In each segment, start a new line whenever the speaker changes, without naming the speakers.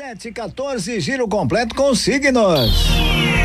Sete, 14, giro completo com signos.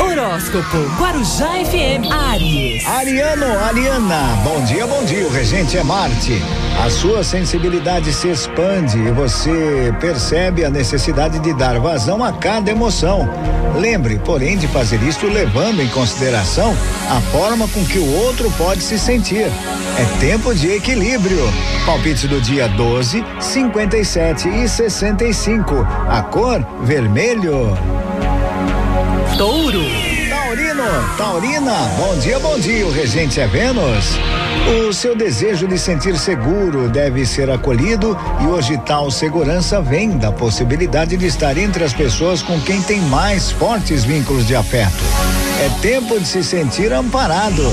Horóscopo Guarujá FM Aries.
Ariano, Ariana, bom dia, bom dia. O regente é Marte. A sua sensibilidade se expande e você percebe a necessidade de dar vazão a cada emoção. Lembre, porém, de fazer isto levando em consideração a forma com que o outro pode se sentir. É tempo de equilíbrio. Palpite do dia 12, 57 e 65. A cor vermelho.
Touro.
Taurino, Taurina, bom dia, bom dia. O regente é Vênus. O seu desejo de sentir seguro deve ser acolhido e hoje tal segurança vem da possibilidade de estar entre as pessoas com quem tem mais fortes vínculos de afeto. É tempo de se sentir amparado.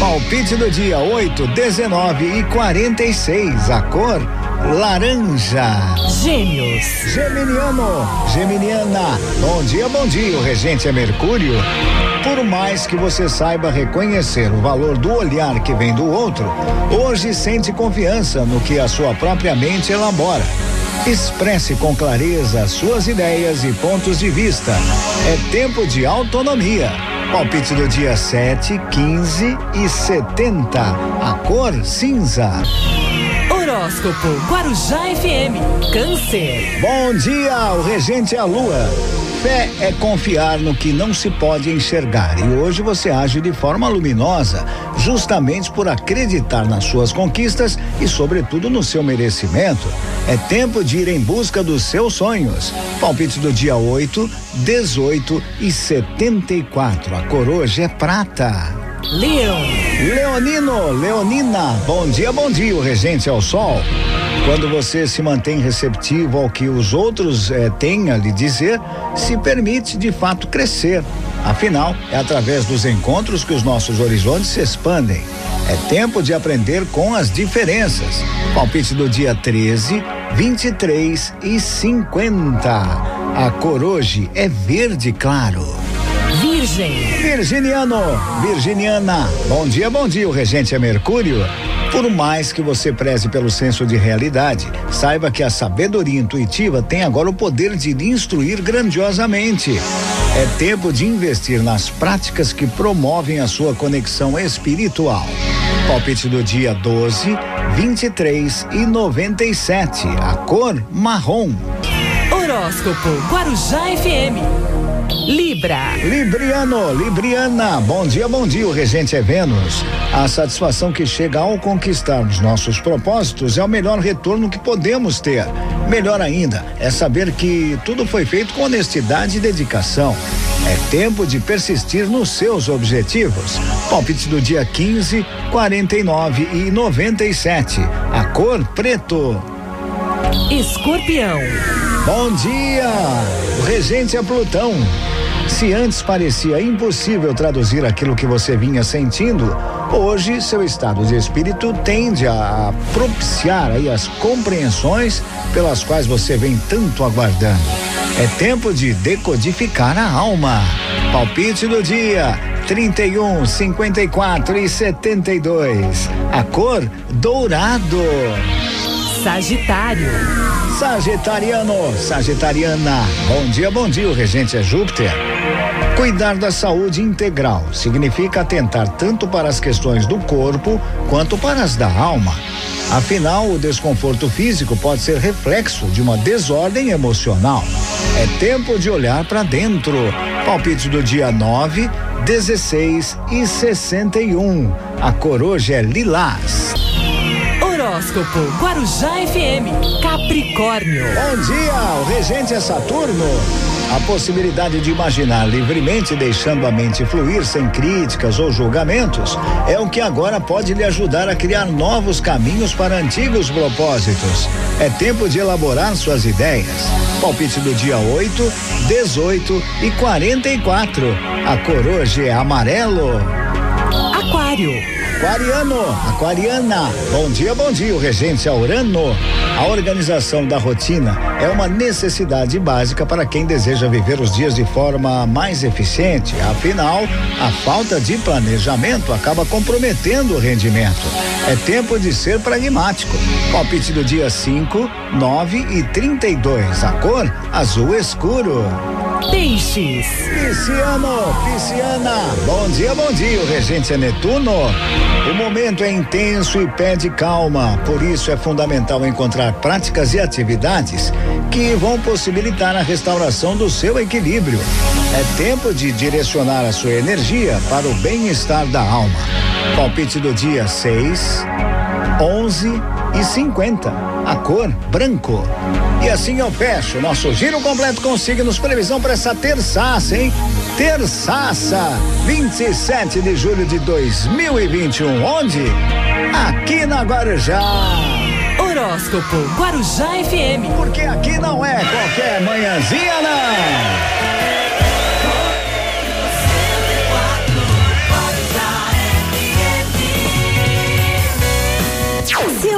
Palpite do dia 8, 19 e 46. A cor laranja.
Gêmeos.
Geminiano, Geminiana, bom dia, bom dia. O regente é Mercúrio. Por mais que você saiba reconhecer o valor do olhar que vem do outro, hoje sente confiança no que a sua própria mente elabora. Expresse com clareza suas ideias e pontos de vista. É tempo de autonomia. Palpite do dia 7, 15 e 70. A cor cinza.
Horóscopo Guarujá FM Câncer.
Bom dia, o regente é a lua. Fé é confiar no que não se pode enxergar e hoje você age de forma luminosa, justamente por acreditar nas suas conquistas e, sobretudo, no seu merecimento. É tempo de ir em busca dos seus sonhos. Palpite do dia 8, 18 e 74. A coroa é prata.
Leão.
Leonino, Leonina, bom dia, bom dia. O regente é o sol. Quando você se mantém receptivo ao que os outros eh, têm a lhe dizer, se permite de fato crescer. Afinal, é através dos encontros que os nossos horizontes se expandem. É tempo de aprender com as diferenças. Palpite do dia 13, 23 e 50. A cor hoje é verde claro.
Virgem.
Virginiano, Virginiana, bom dia, bom dia. O regente é Mercúrio. Por mais que você preze pelo senso de realidade, saiba que a sabedoria intuitiva tem agora o poder de lhe instruir grandiosamente. É tempo de investir nas práticas que promovem a sua conexão espiritual. Palpite do dia 12, 23 e 97. A cor marrom.
Horóscopo Guarujá FM. Libra.
Libriano, Libriana, bom dia, bom dia. O regente é Vênus. A satisfação que chega ao conquistarmos nossos propósitos é o melhor retorno que podemos ter. Melhor ainda é saber que tudo foi feito com honestidade e dedicação. É tempo de persistir nos seus objetivos. Palpite do dia 15, 49 e 97. A cor preto.
Escorpião.
Bom dia! O regente é Plutão. Se antes parecia impossível traduzir aquilo que você vinha sentindo, hoje seu estado de espírito tende a propiciar aí as compreensões pelas quais você vem tanto aguardando. É tempo de decodificar a alma. Palpite do dia: 31, 54 e 72. A cor dourado.
Sagitário.
Sagitariano, Sagitariana, bom dia, bom dia. O regente é Júpiter. Cuidar da saúde integral significa atentar tanto para as questões do corpo quanto para as da alma. Afinal, o desconforto físico pode ser reflexo de uma desordem emocional. É tempo de olhar para dentro. Palpite do dia 9, 16 e 61. A cor hoje é lilás.
Horóscopo Guarujá FM Capricórnio.
Bom dia, o regente é Saturno. A possibilidade de imaginar livremente, deixando a mente fluir sem críticas ou julgamentos, é o que agora pode lhe ajudar a criar novos caminhos para antigos propósitos. É tempo de elaborar suas ideias. Palpite do dia 8, 18 e 44. A cor hoje é amarelo.
Aquário.
Aquariano, Aquariana, bom dia, bom dia, o regente Aurano. A organização da rotina é uma necessidade básica para quem deseja viver os dias de forma mais eficiente. Afinal, a falta de planejamento acaba comprometendo o rendimento. É tempo de ser pragmático. Palpite do dia 5, 9 e 32. A cor azul escuro.
Peixes.
Pisciano, Pisciana, bom dia, bom dia, o regente é Netuno. O momento é intenso e pede calma, por isso é fundamental encontrar práticas e atividades que vão possibilitar a restauração do seu equilíbrio. É tempo de direcionar a sua energia para o bem-estar da alma. Palpite do dia 6, 11 e 50. A cor branco. E assim eu fecho nosso giro completo com signos previsão para essa terçaça, hein? Terçaça, 27 de julho de 2021. Onde? Aqui na Guarujá.
Horóscopo Guarujá FM.
Porque aqui não é qualquer manhãzinha, não.